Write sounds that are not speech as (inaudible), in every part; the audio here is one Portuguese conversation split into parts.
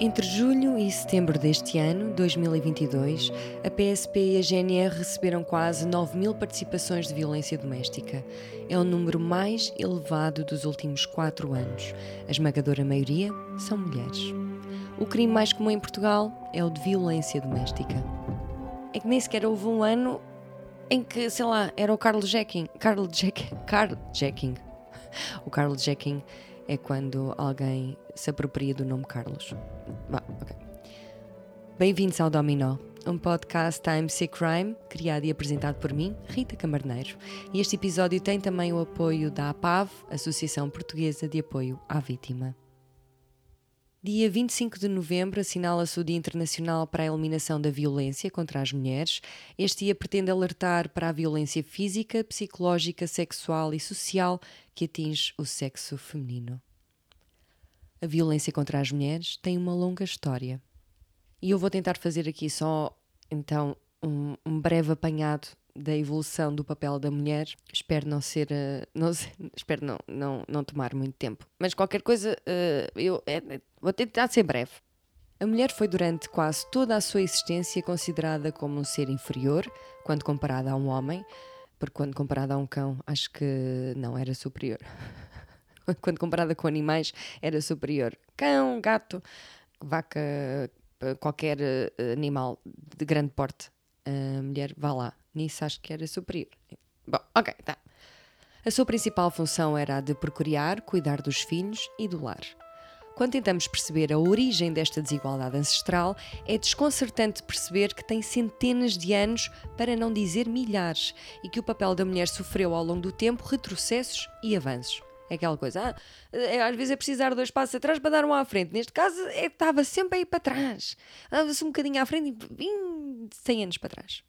Entre julho e setembro deste ano, 2022, a PSP e a GNR receberam quase 9 mil participações de violência doméstica. É o número mais elevado dos últimos quatro anos. A esmagadora maioria são mulheres. O crime mais comum em Portugal é o de violência doméstica. É que nem sequer houve um ano em que, sei lá, era o Carlos Jacking. Carl Jacking. Carl Jacking. O Carlos Jacking é quando alguém se apropria do nome Carlos. Okay. Bem-vindos ao Dominó, um podcast Time Sick Crime, criado e apresentado por mim, Rita Camarneiro. E este episódio tem também o apoio da APAV, Associação Portuguesa de Apoio à Vítima. Dia 25 de novembro assinala-se o Dia Internacional para a Eliminação da Violência contra as Mulheres. Este dia pretende alertar para a violência física, psicológica, sexual e social que atinge o sexo feminino. A violência contra as mulheres tem uma longa história. E eu vou tentar fazer aqui só, então, um, um breve apanhado da evolução do papel da mulher. Espero não ser. Uh, não, (laughs) espero não, não, não tomar muito tempo. Mas qualquer coisa, uh, eu é, vou tentar ser breve. A mulher foi durante quase toda a sua existência considerada como um ser inferior quando comparada a um homem, porque quando comparada a um cão, acho que não era superior. (laughs) (laughs) quando comparada com animais, era superior. Cão, gato, vaca, qualquer animal de grande porte. A mulher, vá lá, Nisso acho que era superior. Bom, ok, tá. A sua principal função era a de procriar, cuidar dos filhos e do lar. Quando tentamos perceber a origem desta desigualdade ancestral, é desconcertante perceber que tem centenas de anos, para não dizer milhares, e que o papel da mulher sofreu ao longo do tempo retrocessos e avanços. É aquela coisa, ah, é, às vezes é preciso dar dois passos atrás para dar um à frente. Neste caso, é, estava sempre a ir para trás. Dava-se um bocadinho à frente e 100 anos para trás.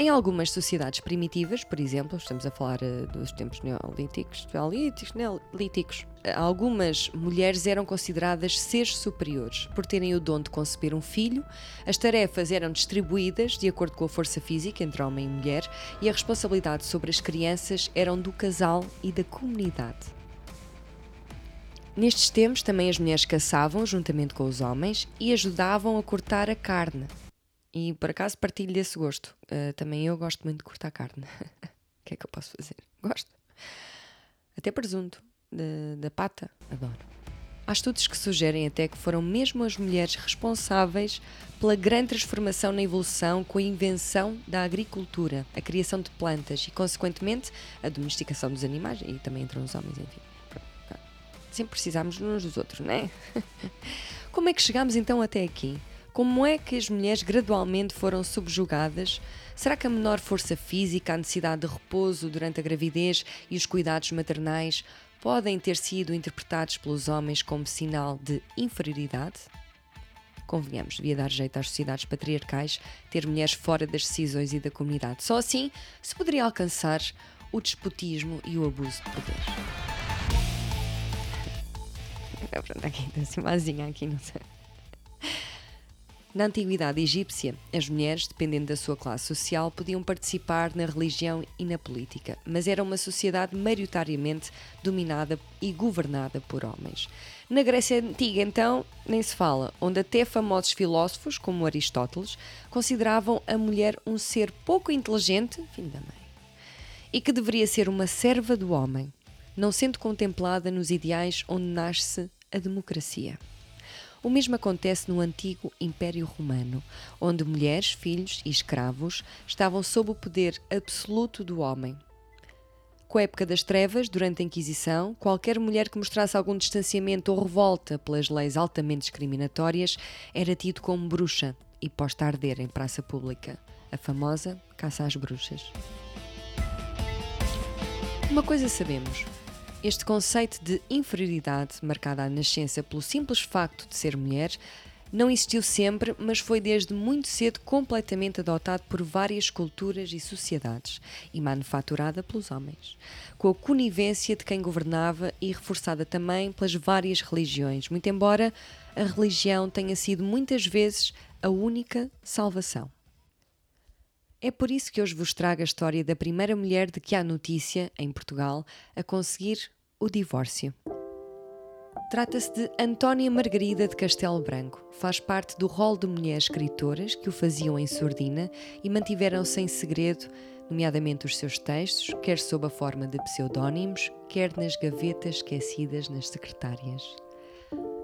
Em algumas sociedades primitivas, por exemplo, estamos a falar uh, dos tempos neolíticos, neolíticos, neolíticos, algumas mulheres eram consideradas seres superiores por terem o dom de conceber um filho, as tarefas eram distribuídas de acordo com a força física entre homem e mulher e a responsabilidade sobre as crianças eram do casal e da comunidade. Nestes tempos também as mulheres caçavam juntamente com os homens e ajudavam a cortar a carne, e por acaso partilho desse gosto. Uh, também eu gosto muito de cortar carne. (laughs) O que é que eu posso fazer? Gosto. Até presunto, da pata, adoro. Há estudos que sugerem até que foram mesmo as mulheres responsáveis pela grande transformação na evolução com a invenção da agricultura, a criação de plantas e, consequentemente, a domesticação dos animais e também entre os homens, enfim. Sempre precisámos uns dos outros, não é? (laughs) Como é que chegámos então até aqui? Como é que as mulheres gradualmente foram subjugadas? Será que a menor força física, a necessidade de repouso durante a gravidez e os cuidados maternais podem ter sido interpretados pelos homens como sinal de inferioridade? Convenhamos, devia dar jeito às sociedades patriarcais ter mulheres fora das decisões e da comunidade. Só assim se poderia alcançar o despotismo e o abuso de poder. Pronto, aqui, assim, aqui, não sei. Na antiguidade egípcia, as mulheres, dependendo da sua classe social, podiam participar na religião e na política, mas era uma sociedade maioritariamente dominada e governada por homens. Na Grécia Antiga, então, nem se fala, onde até famosos filósofos, como Aristóteles, consideravam a mulher um ser pouco inteligente, filho da mãe, e que deveria ser uma serva do homem, não sendo contemplada nos ideais onde nasce a democracia. O mesmo acontece no antigo Império Romano, onde mulheres, filhos e escravos estavam sob o poder absoluto do homem. Com a época das trevas, durante a Inquisição, qualquer mulher que mostrasse algum distanciamento ou revolta pelas leis altamente discriminatórias era tido como bruxa e posta a arder em praça pública. A famosa caça às bruxas. Uma coisa sabemos: este conceito de inferioridade, marcada à nascença pelo simples facto de ser mulher, não existiu sempre, mas foi desde muito cedo completamente adotado por várias culturas e sociedades e manufaturada pelos homens, com a conivência de quem governava e reforçada também pelas várias religiões, muito embora a religião tenha sido muitas vezes a única salvação. É por isso que hoje vos trago a história da primeira mulher de que há notícia, em Portugal, a conseguir o divórcio. Trata-se de Antónia Margarida de Castelo Branco. Faz parte do rol de mulheres escritoras que o faziam em sordina e mantiveram-se em segredo, nomeadamente os seus textos, quer sob a forma de pseudónimos, quer nas gavetas esquecidas nas secretárias.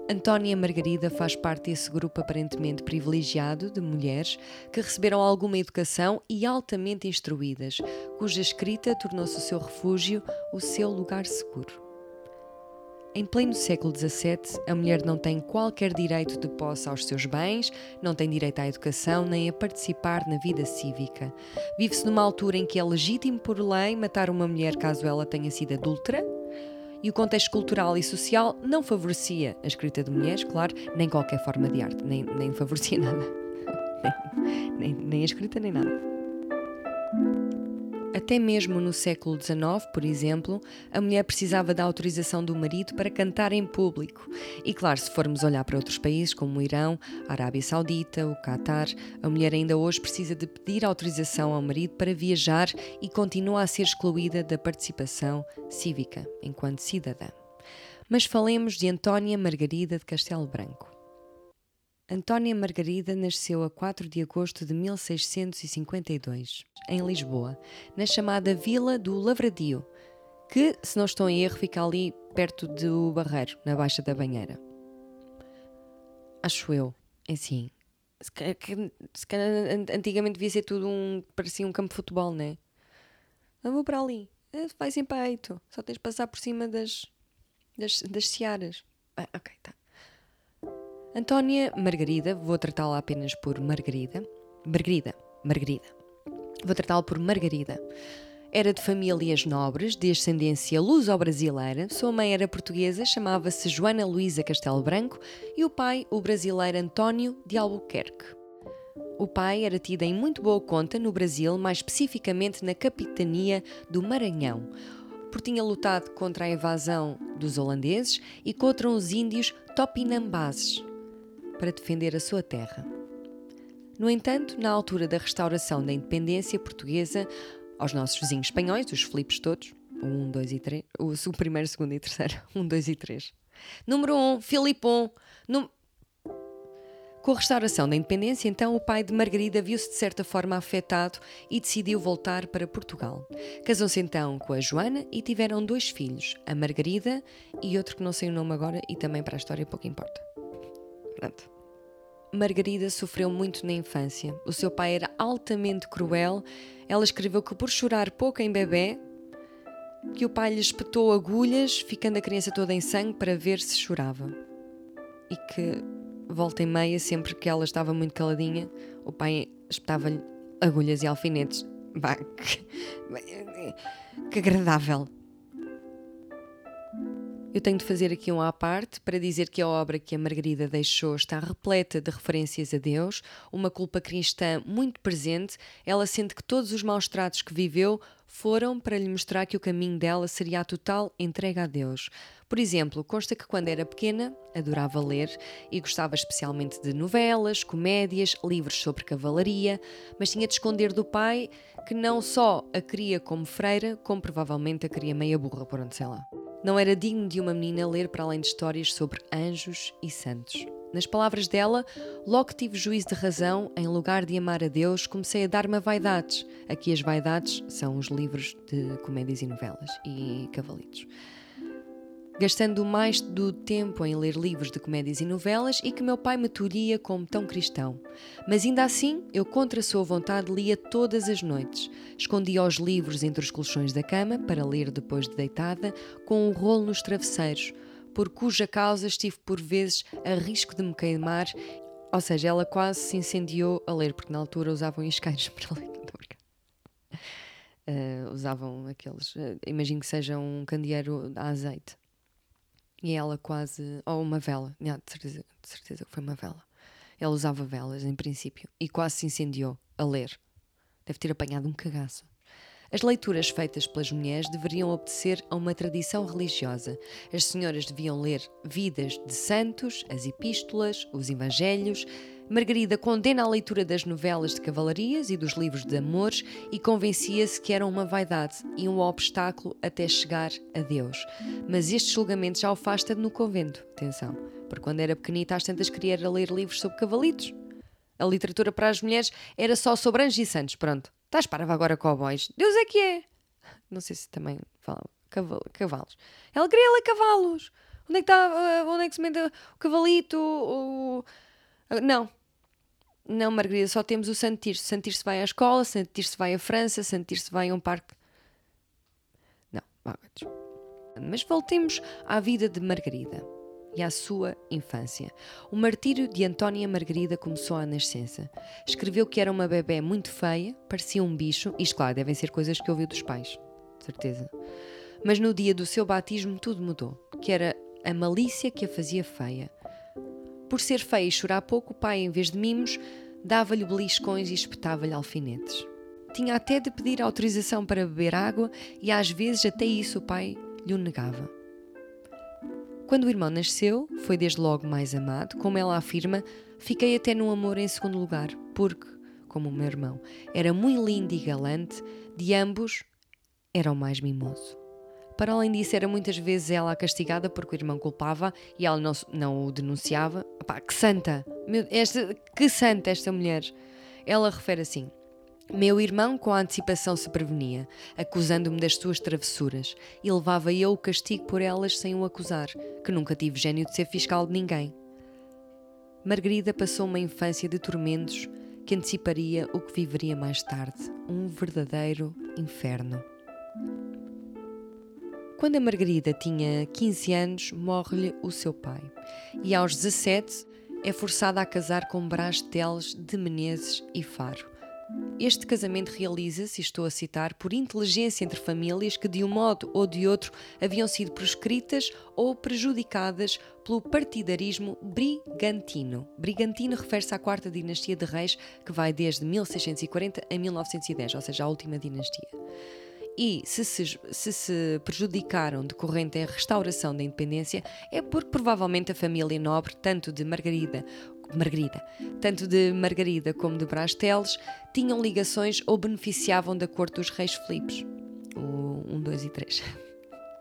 Antónia Margarida faz parte desse grupo aparentemente privilegiado de mulheres que receberam alguma educação e altamente instruídas, cuja escrita tornou-se o seu refúgio, o seu lugar seguro. Em pleno século XVII, a mulher não tem qualquer direito de posse aos seus bens, não tem direito à educação nem a participar na vida cívica. Vive-se numa altura em que é legítimo por lei matar uma mulher caso ela tenha sido adúltera, e o contexto cultural e social não favorecia a escrita de mulheres, claro, nem qualquer forma de arte, nem, nem favorecia (laughs) nada. nem, nem, nem a escrita, nem nada. Até mesmo no século XIX, por exemplo, a mulher precisava da autorização do marido para cantar em público. E claro, se formos olhar para outros países como o Irão, a Arábia Saudita, o Catar, a mulher ainda hoje precisa de pedir autorização ao marido para viajar e continua a ser excluída da participação cívica enquanto cidadã. Mas falemos de Antónia Margarida de Castelo Branco. Antónia Margarida nasceu a 4 de agosto de 1652, em Lisboa, na chamada Vila do Lavradio, que, se não estou em erro, fica ali perto do Barreiro, na Baixa da Banheira. Acho eu, é assim. Se calhar, antigamente devia ser tudo um. parecia um campo de futebol, né? Não vou para ali. Eh, vai sem peito. Só tens de passar por cima das. das, das searas. Ah, ok, tá. Antónia Margarida, vou tratá-la apenas por Margarida. Margarida, Margarida. Vou tratá-la por Margarida. Era de famílias nobres, de ascendência luso-brasileira. Sua mãe era portuguesa, chamava-se Joana Luísa Castelo Branco, e o pai, o brasileiro António de Albuquerque. O pai era tido em muito boa conta no Brasil, mais especificamente na capitania do Maranhão, porque tinha lutado contra a invasão dos holandeses e contra os índios topinambases para defender a sua terra. No entanto, na altura da restauração da independência portuguesa, aos nossos vizinhos espanhóis, os Filipes todos, o 1, 2 e 3, o, primeiro, segundo e terceiro, (laughs) 1, 2 e 3. Número 1, Filipão. Num... Com a restauração da independência, então, o pai de Margarida viu-se de certa forma afetado e decidiu voltar para Portugal. Casou-se então com a Joana e tiveram dois filhos, a Margarida e outro que não sei o nome agora e também para a história pouco importa. Pronto. Margarida sofreu muito na infância. O seu pai era altamente cruel. Ela escreveu que por chorar pouco em bebê, que o pai lhe espetou agulhas, ficando a criança toda em sangue para ver se chorava. E que, volta e meia, sempre que ela estava muito caladinha, o pai espetava-lhe agulhas e alfinetes. Bah, que, (laughs) que agradável. Eu tenho de fazer aqui um à parte para dizer que a obra que a Margarida deixou está repleta de referências a Deus, uma culpa cristã muito presente. Ela sente que todos os maus tratos que viveu foram para lhe mostrar que o caminho dela seria a total entrega a Deus. Por exemplo, consta que quando era pequena adorava ler e gostava especialmente de novelas, comédias, livros sobre cavalaria, mas tinha de esconder do pai que não só a queria como freira, como provavelmente a queria meia burra, por onde sei lá. Não era digno de uma menina ler para além de histórias sobre anjos e santos. Nas palavras dela, logo que tive juízo de razão, em lugar de amar a Deus, comecei a dar-me a vaidades. Aqui as vaidades são os livros de comédias e novelas e cavalitos gastando mais do tempo em ler livros de comédias e novelas e que meu pai me tolhia como tão cristão. Mas ainda assim, eu contra a sua vontade lia todas as noites. Escondia os livros entre os colchões da cama para ler depois de deitada, com um rolo nos travesseiros, por cuja causa estive por vezes a risco de me queimar, ou seja, ela quase se incendiou a ler, porque na altura usavam isqueiros (laughs) para ler. Uh, usavam aqueles, uh, imagino que seja um candeeiro a azeite. E ela quase. Ou uma vela. De, certeza, de certeza que foi uma vela. Ela usava velas, em princípio, e quase se incendiou a ler. Deve ter apanhado um cagaço. As leituras feitas pelas mulheres deveriam obedecer a uma tradição religiosa. As senhoras deviam ler vidas de santos, as epístolas, os evangelhos, Margarida condena a leitura das novelas de cavalarias e dos livros de amores e convencia-se que eram uma vaidade e um obstáculo até chegar a Deus. Mas este julgamento já o afasta no convento, atenção, porque quando era pequenita às tantas queria ler livros sobre cavalitos. A literatura para as mulheres era só sobre anjos e santos, pronto. Estás parva agora cowboys. Deus é que é. Não sei se também falam cavalos. Ela queria ler cavalos. Onde é que está, uh, onde é que se mete o cavalito, o não. Não, Margarida, só temos o Santir. Santir-se vai à escola, Santir-se vai à França, Santir-se vai a um parque. Não, mas voltemos à vida de Margarida e à sua infância. O martírio de Antónia Margarida começou à nascença. Escreveu que era uma bebê muito feia, parecia um bicho, isto, claro, devem ser coisas que ouviu dos pais, certeza. Mas no dia do seu batismo tudo mudou, que era a malícia que a fazia feia. Por ser feia e chorar pouco, o pai, em vez de mimos, dava-lhe beliscões e espetava-lhe alfinetes. Tinha até de pedir autorização para beber água e às vezes até isso o pai lhe o negava. Quando o irmão nasceu, foi desde logo mais amado, como ela afirma, fiquei até no amor em segundo lugar, porque, como o meu irmão era muito lindo e galante, de ambos era o mais mimoso. Para além disso, era muitas vezes ela a castigada porque o irmão culpava e ela não, não o denunciava. Que santa! Meu, esta, que santa esta mulher! Ela refere assim: Meu irmão, com a antecipação, se prevenia, acusando-me das suas travessuras, e levava eu o castigo por elas sem o acusar, que nunca tive gênio de ser fiscal de ninguém. Margarida passou uma infância de tormentos que anteciparia o que viveria mais tarde um verdadeiro inferno. Quando a Margarida tinha 15 anos, morre-lhe o seu pai. E aos 17 é forçada a casar com Brás Teles de Menezes e Faro. Este casamento realiza-se, estou a citar, por inteligência entre famílias que, de um modo ou de outro, haviam sido proscritas ou prejudicadas pelo partidarismo brigantino. Brigantino refere-se à quarta dinastia de reis, que vai desde 1640 a 1910, ou seja, a última dinastia e se se, se se, prejudicaram decorrente à restauração da independência é porque provavelmente a família nobre, tanto de Margarida, Margarida, tanto de Margarida como de Brás Teles, tinham ligações ou beneficiavam da corte dos reis Filipes. O 1, 2 e 3. (laughs)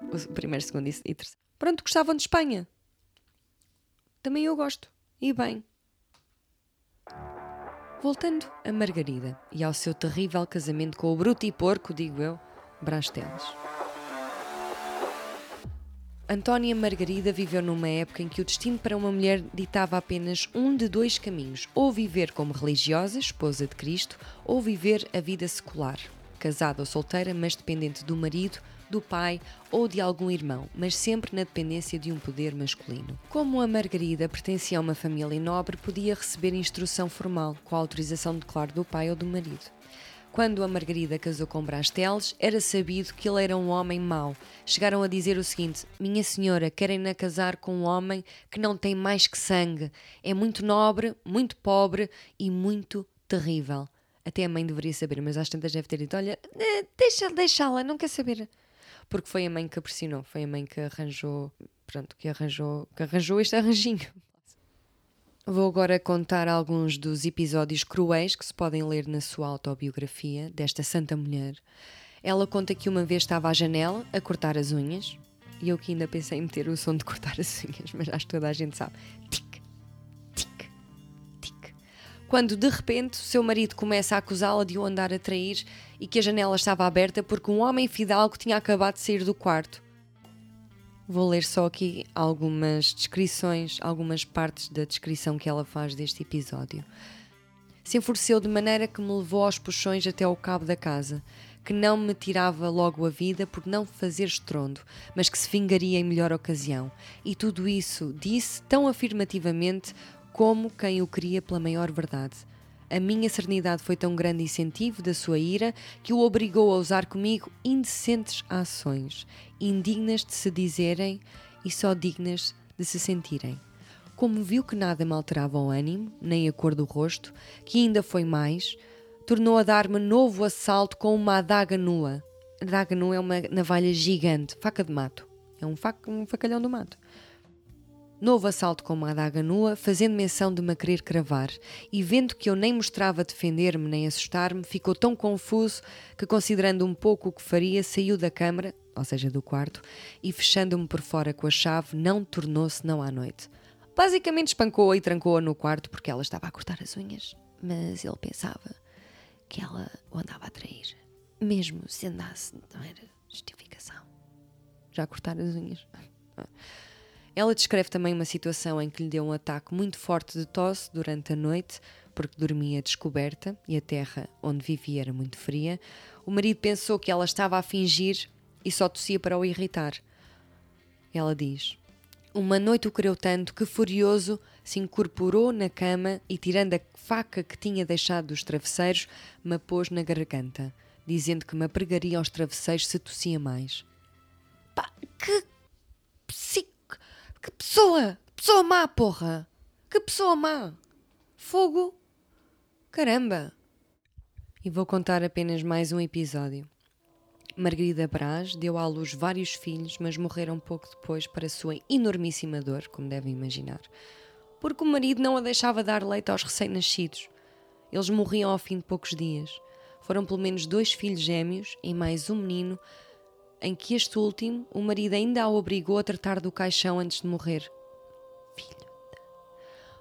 O primeiro, segundo e terceiro. Pronto, gostavam de Espanha. Também eu gosto. E bem. Voltando a Margarida e ao seu terrível casamento com o bruto e porco, digo eu, Brasteles. Antónia Margarida viveu numa época em que o destino para uma mulher ditava apenas um de dois caminhos: ou viver como religiosa, esposa de Cristo, ou viver a vida secular, casada ou solteira, mas dependente do marido, do pai ou de algum irmão, mas sempre na dependência de um poder masculino. Como a Margarida pertencia a uma família nobre, podia receber instrução formal, com a autorização de claro do pai ou do marido. Quando a Margarida casou com Brasteles, era sabido que ele era um homem mau. Chegaram a dizer o seguinte: Minha senhora, querem-na casar com um homem que não tem mais que sangue. É muito nobre, muito pobre e muito terrível. Até a mãe deveria saber, mas às tantas deve ter dito: Olha, eh, deixa, deixá-la, não quer saber. Porque foi a mãe que pressionou, foi a mãe que arranjou, pronto, que arranjou, que arranjou este arranjinho. Vou agora contar alguns dos episódios cruéis que se podem ler na sua autobiografia desta santa mulher. Ela conta que uma vez estava à janela a cortar as unhas, e eu que ainda pensei em meter o som de cortar as unhas, mas acho que toda a gente sabe. Tic, tic, tic. Quando de repente o seu marido começa a acusá-la de o andar a trair e que a janela estava aberta porque um homem fidalgo tinha acabado de sair do quarto. Vou ler só aqui algumas descrições, algumas partes da descrição que ela faz deste episódio. Se enfureceu de maneira que me levou aos puxões até ao cabo da casa, que não me tirava logo a vida por não fazer estrondo, mas que se vingaria em melhor ocasião. E tudo isso disse tão afirmativamente como quem o queria pela maior verdade. A minha serenidade foi tão grande incentivo da sua ira que o obrigou a usar comigo indecentes ações, indignas de se dizerem e só dignas de se sentirem. Como viu que nada me alterava o ânimo, nem a cor do rosto, que ainda foi mais, tornou a dar-me novo assalto com uma adaga nua. Adaga nua é uma navalha gigante, faca de mato. É um, fac, um facalhão do mato Novo assalto com uma adaga nua, fazendo menção de me querer cravar, e vendo que eu nem mostrava defender-me nem assustar-me, ficou tão confuso que, considerando um pouco o que faria, saiu da câmara, ou seja, do quarto, e fechando-me por fora com a chave, não tornou-se não à noite. Basicamente espancou-a e trancou-a no quarto porque ela estava a cortar as unhas, mas ele pensava que ela o andava a trair, mesmo se andasse, não era justificação. Já cortar as unhas. Ela descreve também uma situação em que lhe deu um ataque muito forte de tosse durante a noite, porque dormia descoberta e a terra onde vivia era muito fria. O marido pensou que ela estava a fingir e só tossia para o irritar. Ela diz: Uma noite o quereu tanto que, furioso, se incorporou na cama e, tirando a faca que tinha deixado dos travesseiros, me pôs na garganta, dizendo que me apregaria aos travesseiros se tossia mais. Pá, que que pessoa! Pessoa má, porra! Que pessoa má! Fogo! Caramba! E vou contar apenas mais um episódio. Margarida Braz deu à luz vários filhos, mas morreram pouco depois para sua enormíssima dor, como devem imaginar. Porque o marido não a deixava dar leite aos recém-nascidos. Eles morriam ao fim de poucos dias. Foram pelo menos dois filhos gêmeos e mais um menino em que este último, o marido ainda a obrigou a tratar do caixão antes de morrer. Filho.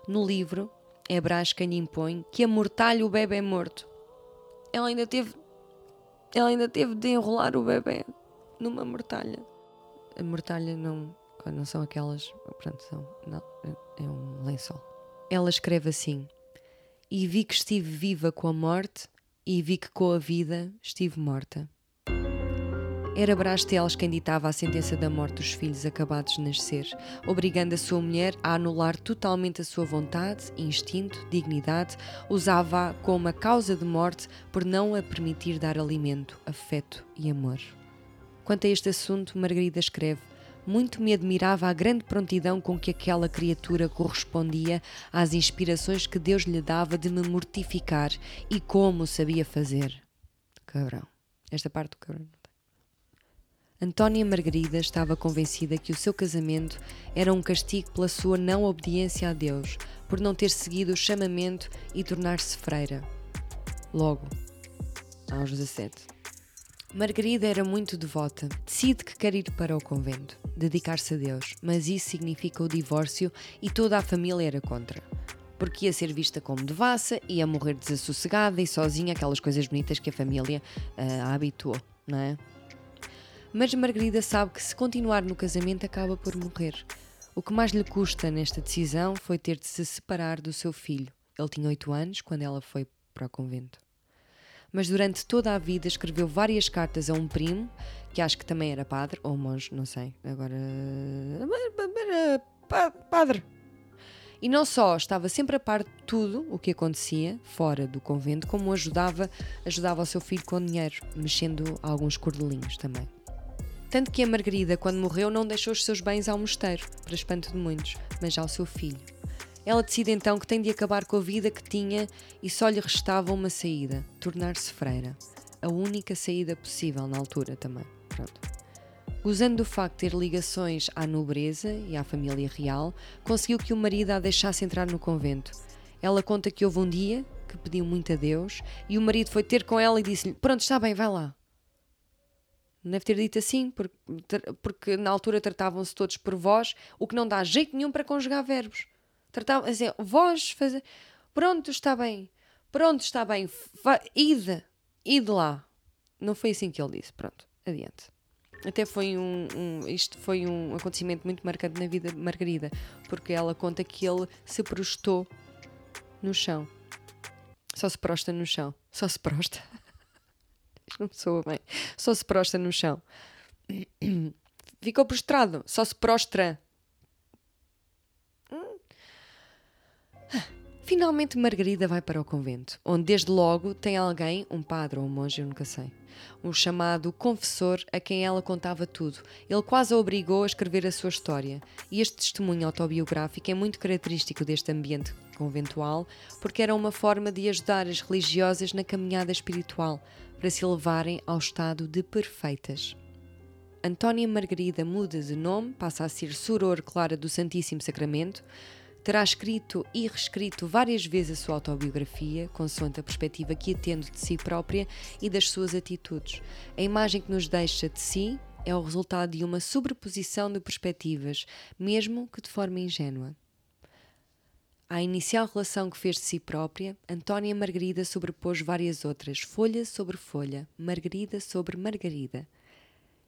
No livro, é Brás quem lhe impõe que amortalhe o bebê morto. Ela ainda teve. Ela ainda teve de enrolar o bebê numa mortalha. A mortalha não, não são aquelas. Pronto, são. Não, é um lençol. Ela escreve assim: E vi que estive viva com a morte, e vi que com a vida estive morta. Era Brás Teles quem ditava a sentença da morte dos filhos acabados de nascer, obrigando a sua mulher a anular totalmente a sua vontade, instinto, dignidade, usava-a como a causa de morte por não a permitir dar alimento, afeto e amor. Quanto a este assunto, Margarida escreve: muito me admirava a grande prontidão com que aquela criatura correspondia às inspirações que Deus lhe dava de me mortificar e como sabia fazer. Cabrão. Esta parte do cabrão. Antónia Margarida estava convencida que o seu casamento era um castigo pela sua não obediência a Deus, por não ter seguido o chamamento e tornar-se freira. Logo, aos 17. Margarida era muito devota. Decide que quer ir para o convento, dedicar-se a Deus, mas isso significa o divórcio e toda a família era contra. Porque ia ser vista como devassa, ia morrer desassossegada e sozinha, aquelas coisas bonitas que a família uh, a habituou, não é? Mas Margarida sabe que se continuar no casamento acaba por morrer. O que mais lhe custa nesta decisão foi ter de se separar do seu filho. Ele tinha oito anos quando ela foi para o convento. Mas durante toda a vida escreveu várias cartas a um primo, que acho que também era padre, ou monge, não sei. Agora. Padre! E não só estava sempre a par de tudo o que acontecia fora do convento, como ajudava, ajudava o seu filho com dinheiro, mexendo alguns cordelinhos também. Tanto que a Margarida, quando morreu, não deixou os seus bens ao mosteiro, para espanto de muitos, mas ao seu filho. Ela decide então que tem de acabar com a vida que tinha e só lhe restava uma saída: tornar-se freira. A única saída possível na altura também. Pronto. Usando o facto de ter ligações à nobreza e à família real, conseguiu que o marido a deixasse entrar no convento. Ela conta que houve um dia que pediu muito a Deus e o marido foi ter com ela e disse-lhe: Pronto, está bem, vai lá. Deve ter dito assim, porque, porque na altura tratavam-se todos por vós, o que não dá jeito nenhum para conjugar verbos. Tratavam assim, vós fazer. Pronto, está bem. Pronto, está bem. Ide. Ide lá. Não foi assim que ele disse. Pronto, adiante. Até foi um, um, Isto foi um acontecimento muito marcante na vida de Margarida, porque ela conta que ele se prostou no chão. Só se prosta no chão. Só se prosta. (laughs) não soa bem. Só se prostra no chão. Ficou prostrado. Só se prostra. Hum. Finalmente Margarida vai para o convento, onde desde logo tem alguém, um padre ou um monge, eu nunca sei, um chamado confessor a quem ela contava tudo. Ele quase a obrigou a escrever a sua história. E este testemunho autobiográfico é muito característico deste ambiente conventual, porque era uma forma de ajudar as religiosas na caminhada espiritual, para se levarem ao estado de perfeitas. Antónia Margarida muda de nome, passa a ser Soror Clara do Santíssimo Sacramento. Terá escrito e reescrito várias vezes a sua autobiografia, consoante a perspectiva que atende de si própria e das suas atitudes. A imagem que nos deixa de si é o resultado de uma sobreposição de perspectivas, mesmo que de forma ingênua. À inicial relação que fez de si própria, Antónia Margarida sobrepôs várias outras, folha sobre folha, Margarida sobre Margarida.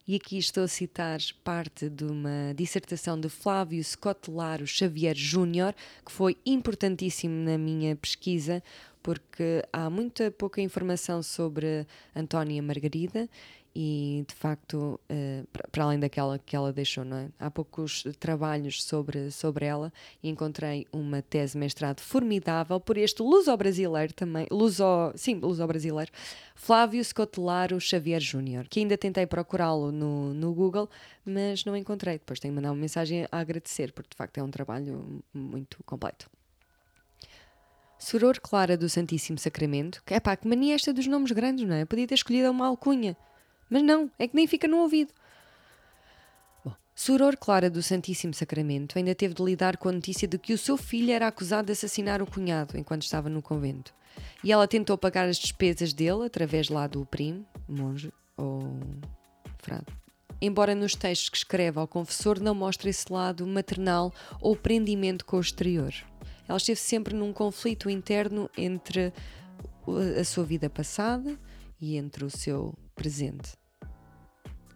E aqui estou a citar parte de uma dissertação de Flávio Scotelaro Xavier Júnior, que foi importantíssimo na minha pesquisa, porque há muita pouca informação sobre Antónia Margarida e de facto, uh, para além daquela que ela deixou, não é? Há poucos trabalhos sobre, sobre ela e encontrei uma tese mestrado formidável por este luso-brasileiro também, luso, sim, luso-brasileiro, Flávio Scotelaro Xavier Júnior, que ainda tentei procurá-lo no, no Google, mas não encontrei. Depois tenho que mandar uma mensagem a agradecer, porque de facto é um trabalho muito completo. Soror Clara do Santíssimo Sacramento, que é pá, que mania esta dos nomes grandes, não é? Podia ter escolhido uma alcunha. Mas não, é que nem fica no ouvido. Bom, Soror Clara do Santíssimo Sacramento ainda teve de lidar com a notícia de que o seu filho era acusado de assassinar o cunhado enquanto estava no convento. E ela tentou pagar as despesas dele através lá do primo, monge ou frade. Embora nos textos que escreve ao confessor não mostre esse lado maternal ou prendimento com o exterior. Ela esteve sempre num conflito interno entre a sua vida passada e entre o seu presente,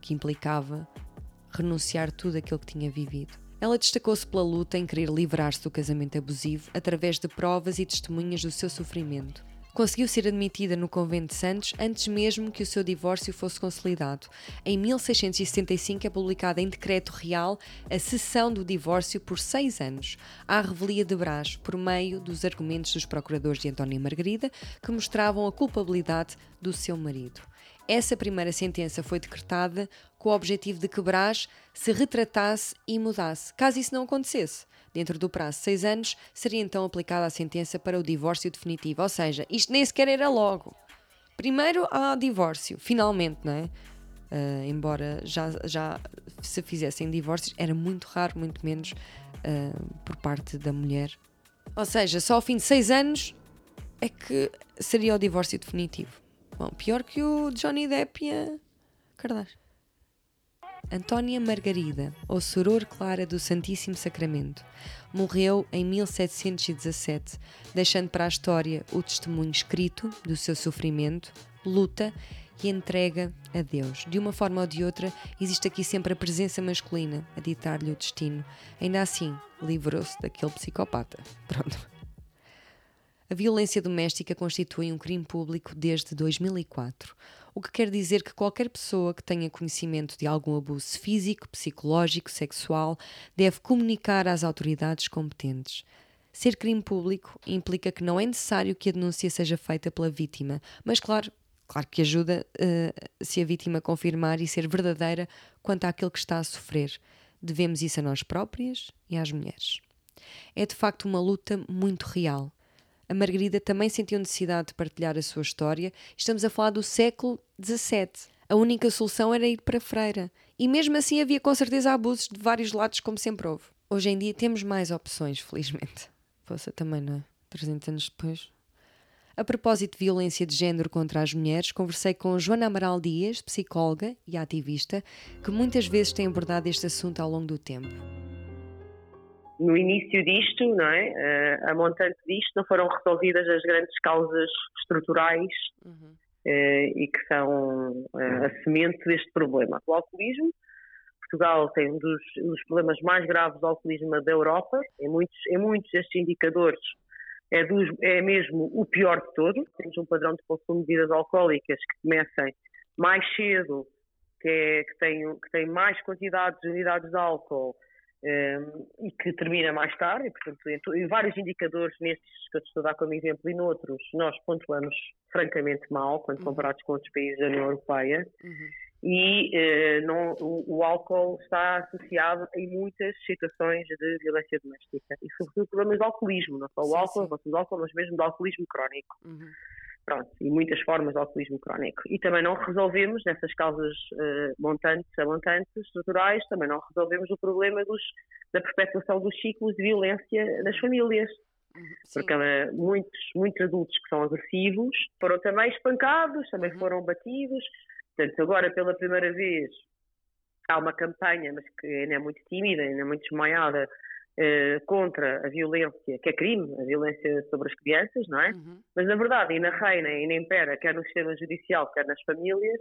que implicava renunciar tudo aquilo que tinha vivido. Ela destacou-se pela luta em querer livrar-se do casamento abusivo através de provas e testemunhas do seu sofrimento. Conseguiu ser admitida no convento de Santos antes mesmo que o seu divórcio fosse consolidado. Em 1665 é publicada em decreto real a cessão do divórcio por seis anos, à revelia de Brás, por meio dos argumentos dos procuradores de António Margarida, que mostravam a culpabilidade do seu marido. Essa primeira sentença foi decretada com o objetivo de que Brás se retratasse e mudasse. Caso isso não acontecesse, dentro do prazo de seis anos, seria então aplicada a sentença para o divórcio definitivo. Ou seja, isto nem sequer era logo. Primeiro há divórcio, finalmente, não é? Uh, embora já, já se fizessem divórcios, era muito raro, muito menos uh, por parte da mulher. Ou seja, só ao fim de seis anos é que seria o divórcio definitivo. Bom, pior que o Johnny Depp e a Kardashian. Antónia Margarida, ou Soror Clara do Santíssimo Sacramento, morreu em 1717, deixando para a história o testemunho escrito do seu sofrimento, luta e entrega a Deus. De uma forma ou de outra, existe aqui sempre a presença masculina a ditar-lhe o destino. Ainda assim, livrou-se daquele psicopata. Pronto. A violência doméstica constitui um crime público desde 2004, o que quer dizer que qualquer pessoa que tenha conhecimento de algum abuso físico, psicológico, sexual deve comunicar às autoridades competentes. Ser crime público implica que não é necessário que a denúncia seja feita pela vítima, mas claro, claro que ajuda uh, se a vítima confirmar e ser verdadeira quanto àquilo que está a sofrer. Devemos isso a nós próprias e às mulheres. É de facto uma luta muito real a Margarida também sentiu necessidade de partilhar a sua história. Estamos a falar do século XVII. A única solução era ir para freira. E mesmo assim havia com certeza abusos de vários lados, como sempre houve. Hoje em dia temos mais opções, felizmente. Poxa, também não é? 300 anos depois. A propósito de violência de género contra as mulheres, conversei com Joana Amaral Dias, psicóloga e ativista, que muitas vezes tem abordado este assunto ao longo do tempo no início disto, não é? Uh, a montante disto, não foram resolvidas as grandes causas estruturais uhum. uh, e que são uh, a semente deste problema. O alcoolismo, Portugal tem um dos, um dos, problemas mais graves do alcoolismo da Europa, em muitos, em muitos destes indicadores é, dos, é mesmo o pior de todos. Temos um padrão de consumo de bebidas alcoólicas que comecem mais cedo, que, é, que, tem, que tem mais quantidades de unidades de álcool, um, e que termina mais tarde, e, portanto, em, em, vários indicadores, nestes que eu estou a dar como exemplo e noutros, nós pontuamos francamente mal quando uhum. comparados com outros países da União Europeia. Uhum. E uh, não, o, o, álcool está associado em muitas situações de violência doméstica e, sobretudo, problemas de alcoolismo, não só o álcool, sim. o álcool, mas mesmo do alcoolismo crónico. Uhum. Pronto, e muitas formas de alcoolismo crónico. E também não resolvemos, nessas causas uh, montantes a montantes, estruturais, também não resolvemos o problema dos, da perpetuação dos ciclos de violência nas famílias. Uhum, sim. Porque uh, muitos, muitos adultos que são agressivos foram também espancados, também uhum. foram batidos. Portanto, agora pela primeira vez há uma campanha, mas que ainda é muito tímida, ainda é muito desmaiada, eh, contra a violência, que é crime, a violência sobre as crianças, não é? Uhum. Mas na verdade, e na reina e na impera, quer no sistema judicial, quer nas famílias,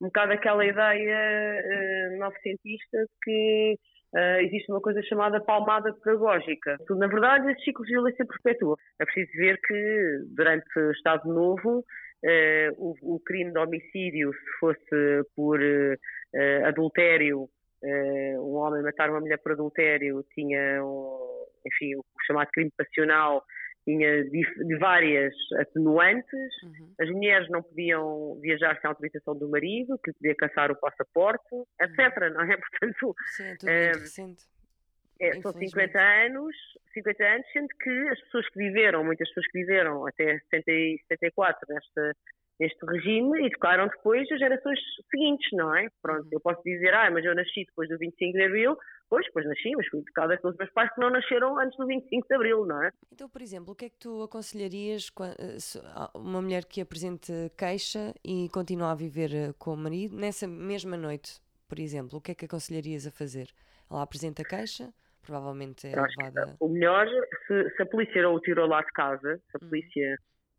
um bocado aquela ideia uh, novecentista de que uh, existe uma coisa chamada palmada pedagógica. Na verdade, esses ciclos de violência perpetuam. É preciso ver que durante o Estado Novo Uh, o, o, crime de homicídio, se fosse por uh, adultério, uh, um homem matar uma mulher por adultério tinha, um, enfim, o chamado crime passional tinha de, várias atenuantes. Uhum. As mulheres não podiam viajar sem autorização do marido, que podia caçar o passaporte, etc. Uhum. Não é? (laughs) Portanto, Sim, é muito recente. É, são 50 anos, 50 anos, sendo que as pessoas que viveram, muitas pessoas que viveram até 70, 74 nesta, neste regime e tocaram depois as gerações seguintes, não é? Pronto, eu posso dizer, ah, mas eu nasci depois do 25 de Abril, pois, depois nasci, mas fui tocada pelos meus pais que não nasceram antes do 25 de Abril, não é? Então, por exemplo, o que é que tu aconselharias uma mulher que apresente queixa e continua a viver eh, com o marido nessa mesma noite, por exemplo, o que é que aconselharias a fazer? Ela apresenta queixa, provavelmente é levada... O melhor, se, se, a polícia não o tirou lá de casa, se a hum.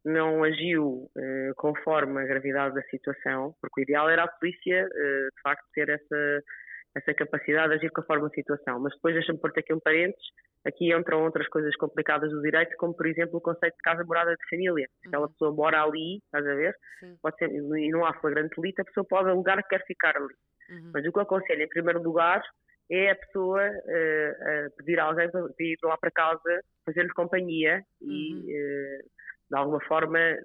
Não agiu uh, conforme a gravidade da situação, porque o ideal era a polícia, uh, de facto, ter essa, essa capacidade de agir conforme a situação. Mas depois deixa-me pôr aqui um parênteses, aqui entram outras coisas complicadas do direito, como por exemplo o conceito de casa morada de família. Se aquela uhum. pessoa mora ali, estás a ver? Sim. Pode ser, e não há flagrante delito, a pessoa pode alugar que quer ficar ali. Uhum. Mas o que eu aconselho, em primeiro lugar, é a pessoa uh, pedir a alguém para ir lá para casa, fazer-lhe companhia e uhum de alguma forma eh,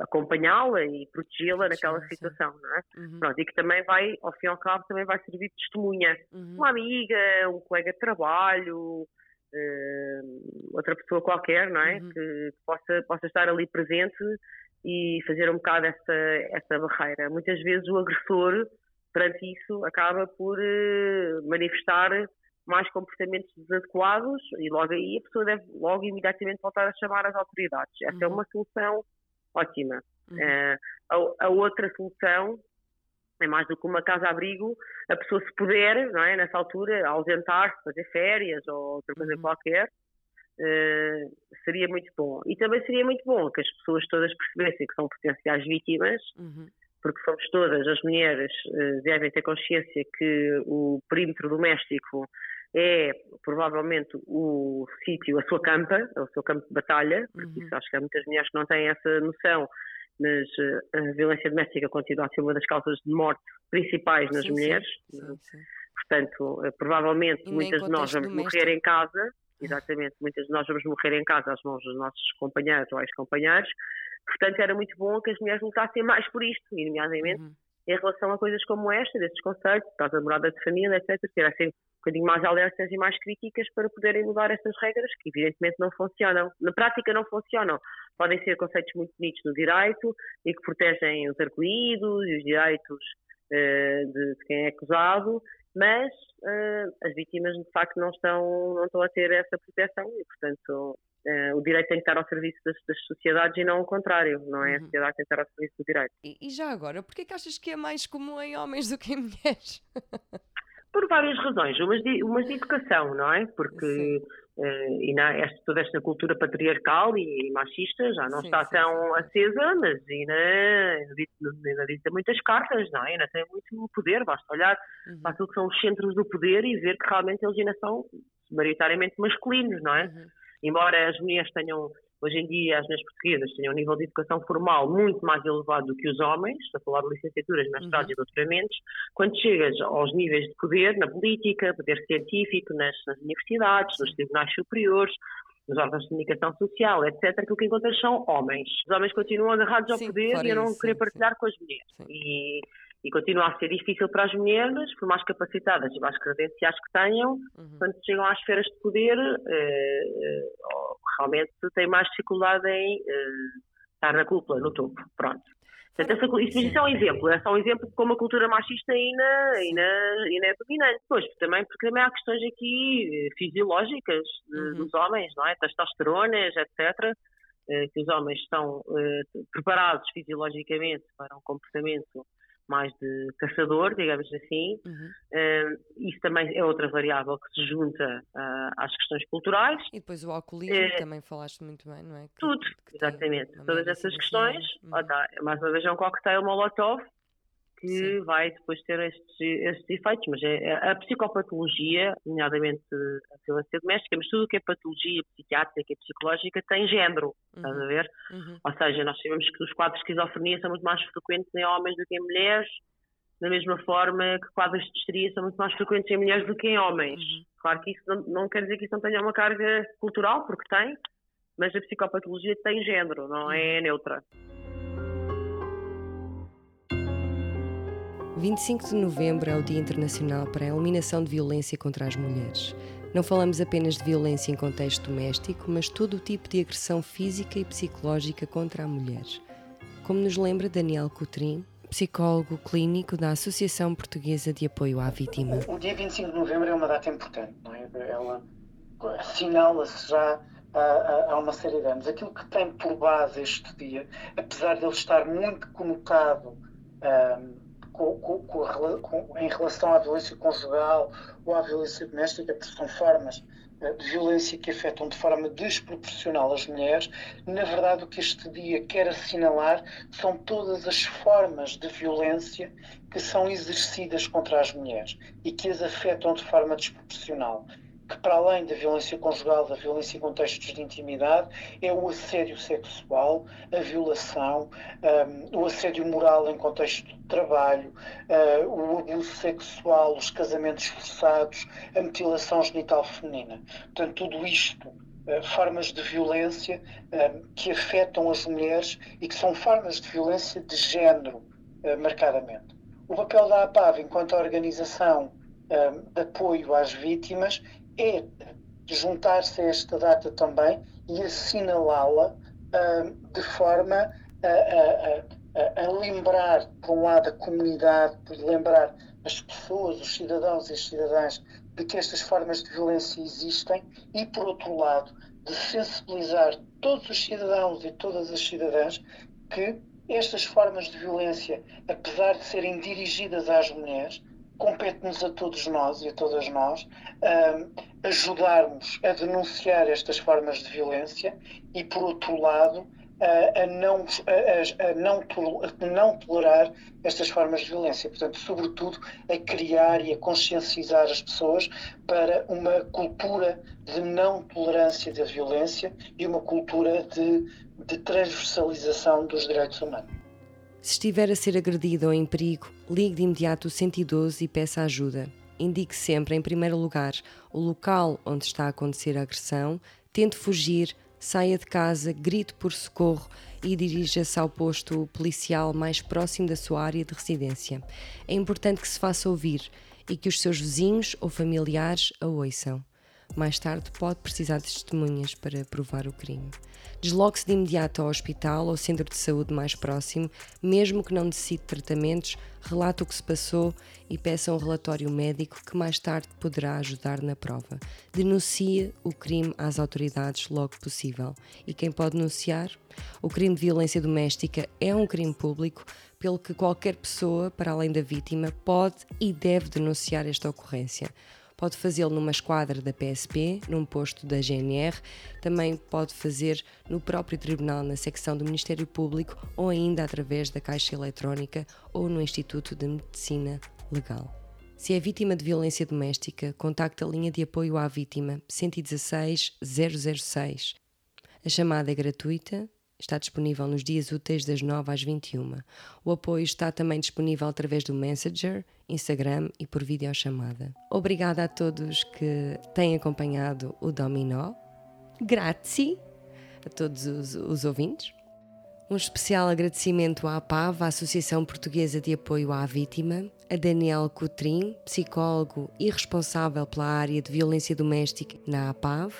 acompanhá-la e protegê-la naquela sim, situação, sim. não é? Uhum. Pronto, e que também vai, ao fim e ao cabo, também vai servir de testemunha. Uhum. Uma amiga, um colega de trabalho, uh, outra pessoa qualquer, não é? Uhum. Que possa, possa estar ali presente e fazer um bocado essa, essa barreira. Muitas vezes o agressor, perante isso, acaba por uh, manifestar mais comportamentos desadequados e logo aí a pessoa deve logo imediatamente voltar a chamar as autoridades. Essa é uhum. é uma solução ótima. Uhum. Uh, a, a, outra solução é mais do que uma casa-abrigo, a pessoa se puder, não é, nessa altura, ausentar-se, fazer férias ou outra coisa uhum. qualquer, uh, seria muito bom. E também seria muito bom que as pessoas todas percebessem que são potenciais vítimas, uhum. porque somos todas, as mulheres uh, devem ter consciência que o perímetro doméstico é provavelmente o sítio, a sua campa, o seu campo de batalha, porque uhum. isso acho que há muitas mulheres que não têm essa noção, mas uh, a violência doméstica continua a ser uma das causas de morte principais nas sim, mulheres. Sim, sim, Portanto, uh, provavelmente e muitas de nós vamos doméstico. morrer em casa, (laughs) exatamente, muitas de nós vamos morrer em casa às mãos dos nossos companheiros ou ex-companheiros. Portanto, era muito bom que as mulheres lutassem mais por isto, nomeadamente uhum. Em relação a coisas como esta, destes conceitos, casa morada de família, etc., ter assim bocadinho mais alertas e mais críticas para poderem mudar essas regras que evidentemente não funcionam. Na prática não funcionam. Podem ser conceitos muito bonitos no direito e que protegem os arguídos e os direitos uh, de, de, quem é acusado, mas uh, as vítimas de facto não estão, não estão a ter essa proteção e portanto o direito tem que estar ao serviço das, das, sociedades e não o contrário, não é? A uhum. sociedade tem que estar ao serviço do direito. E, e já agora, porquê que achas que é mais comum em homens do que em mulheres? (laughs) Por várias razões, umas de, umas de educação, não é? Porque uh, e na, esta, toda esta cultura patriarcal e, machista já não sim, está sim, tão sim. acesa, mas ainda, ainda, ainda dita muitas cartas, não é? Ainda tem muito poder, basta olhar uhum. para aquilo que são os centros do poder e ver que realmente eles ainda são maioritariamente masculinos, não é? Uhum. Embora as mulheres tenham Hoje em dia, as mulheres portuguesas têm um nível de educação formal muito mais elevado do que os homens, estou a falar de licenciaturas, mestrados uhum. e doutoramentos. Quando chegas aos níveis de poder na política, poder científico, nas, nas universidades, nos tribunais superiores, nos órgãos de comunicação social, etc., que o que encontras são homens. Os homens continuam agarrados ao sim, poder e a não querer partilhar sim. com as mulheres. E, e, continua a ser difícil para as mulheres, por mais capacitadas e mais credenciais que tenham, uhum. quando chegam às esferas de poder, eh, eh realmente têm mais dificuldade em, estar na cúpula, no topo, pronto. Portanto, essa, isso, isso, é um exemplo, é só um exemplo de como a cultura machista ainda, ainda, ainda é dominante. Pois, também, porque também há questões aqui eh, fisiológicas de, uhum. dos homens, não é? Testosteronas, etc., eh, que os homens estão eh, preparados fisiologicamente para um comportamento mais de caçador, digamos assim. Uhum. Uh, isso também é outra variável que se junta uh, às questões culturais. E depois o alcoolismo, uh, também falaste muito bem, não é? Que, tudo, que exatamente. Todas essas questões. Uhum. Oh, tá, mais uma vez é um coquetel molotov que Sim. vai depois ter estes, estes efeitos, mas é, é, a psicopatologia, nomeadamente a violência doméstica, mas tudo o que é patologia psiquiátrica e psicológica tem género, uhum. estás a ver? Uhum. Ou seja, nós sabemos que os quadros de esquizofrenia são muito mais frequentes em homens do que em mulheres, da mesma forma que quadros de histeria são muito mais frequentes em mulheres do que em homens. Uhum. Claro que isso não, não, quer dizer que isso não tenha uma carga cultural, porque tem, mas a psicopatologia tem género, não é uhum. neutra. 25 de novembro é o Dia Internacional para a Eliminação de Violência contra as Mulheres. Não falamos apenas de violência em contexto doméstico, mas todo o tipo de agressão física e psicológica contra a mulher. Como nos lembra Daniel Coutrin, psicólogo clínico da Associação Portuguesa de Apoio à Vítima. O dia 25 de novembro é uma data importante, não é? Ela assinala-se já há, há, uma série de anos. Aquilo que tem por base este dia, apesar de ele estar muito conotado um, com, com, com, em relação à violência conjugal ou à violência doméstica, porque são formas eh, de violência que afetam de forma desproporcional as mulheres, na verdade o que este dia quer assinalar são todas as formas de violência que são exercidas contra as mulheres e que as afetam de forma desproporcional que para além da violência conjugal, da violência em contextos de intimidade, é o assédio sexual, a violação, um, o assédio moral em contexto de trabalho, uh, o abuso sexual, os casamentos forçados, a mutilação genital feminina. Portanto, tudo isto uh, formas de violência uh, que afetam as mulheres e que são formas de violência de género, uh, marcadamente. O papel da APAV, enquanto organização de apoio às vítimas, é juntar-se a esta data também e assinalá-la uh, de forma a, a, a, a, lembrar, por um lado, a comunidade, por lembrar as pessoas, os cidadãos e as cidadãs, de que estas formas de violência existem e, por outro lado, de sensibilizar todos os cidadãos e todas as cidadãs que estas formas de violência, apesar de serem dirigidas às mulheres, compete-nos a todos nós e a todas nós uh, ajudarmos a denunciar estas formas de violência e, por outro lado, uh, a, não, a, a, não a não tolerar estas formas de violência. Portanto, sobretudo, a criar e a consciencializar as pessoas para uma cultura de não tolerância da violência e uma cultura de, de transversalização dos direitos humanos. Se estiver a ser agredido ou em perigo, ligue de imediato o 112 e peça ajuda. Indique sempre, em primeiro lugar, o local onde está a acontecer a agressão, tente fugir, saia de casa, grite por socorro e dirija-se ao posto policial mais próximo da sua área de residência. É importante que se faça ouvir e que os seus vizinhos ou familiares a ouçam. Mais tarde pode precisar de testemunhas para provar o crime. Desloque-se de imediato ao hospital ou centro de saúde mais próximo, mesmo que não necessite tratamentos, relate o que se passou e peça um relatório médico que mais tarde poderá ajudar na prova. Denuncie o crime às autoridades logo possível. E quem pode denunciar? O crime de violência doméstica é um crime público, pelo que qualquer pessoa, para além da vítima, pode e deve denunciar esta ocorrência. Pode fazê-lo numa esquadra da PSP, num posto da GNR, também pode fazer no próprio tribunal, na secção do Ministério Público ou ainda através da Caixa Eletrónica ou no Instituto de Medicina Legal. Se é vítima de violência doméstica, contacte a linha de apoio à vítima 116 006. A chamada é gratuita Está disponível nos dias úteis das 9 às 21. O apoio está também disponível através do Messenger, Instagram e por videochamada. Obrigada a todos que têm acompanhado o Dominó. Grazie a todos os, os ouvintes. Um especial agradecimento à APAV, a Associação Portuguesa de Apoio à Vítima, a Daniel Coutrin, psicólogo e responsável pela área de violência doméstica na APAV,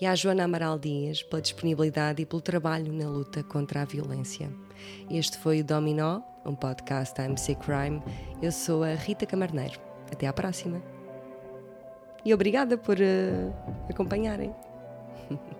e à Joana Amaral Dias pela disponibilidade e pelo trabalho na luta contra a violência. Este foi o Dominó, um podcast da MC Crime. Eu sou a Rita Camarneiro. Até à próxima. E obrigada por uh, acompanharem. (laughs)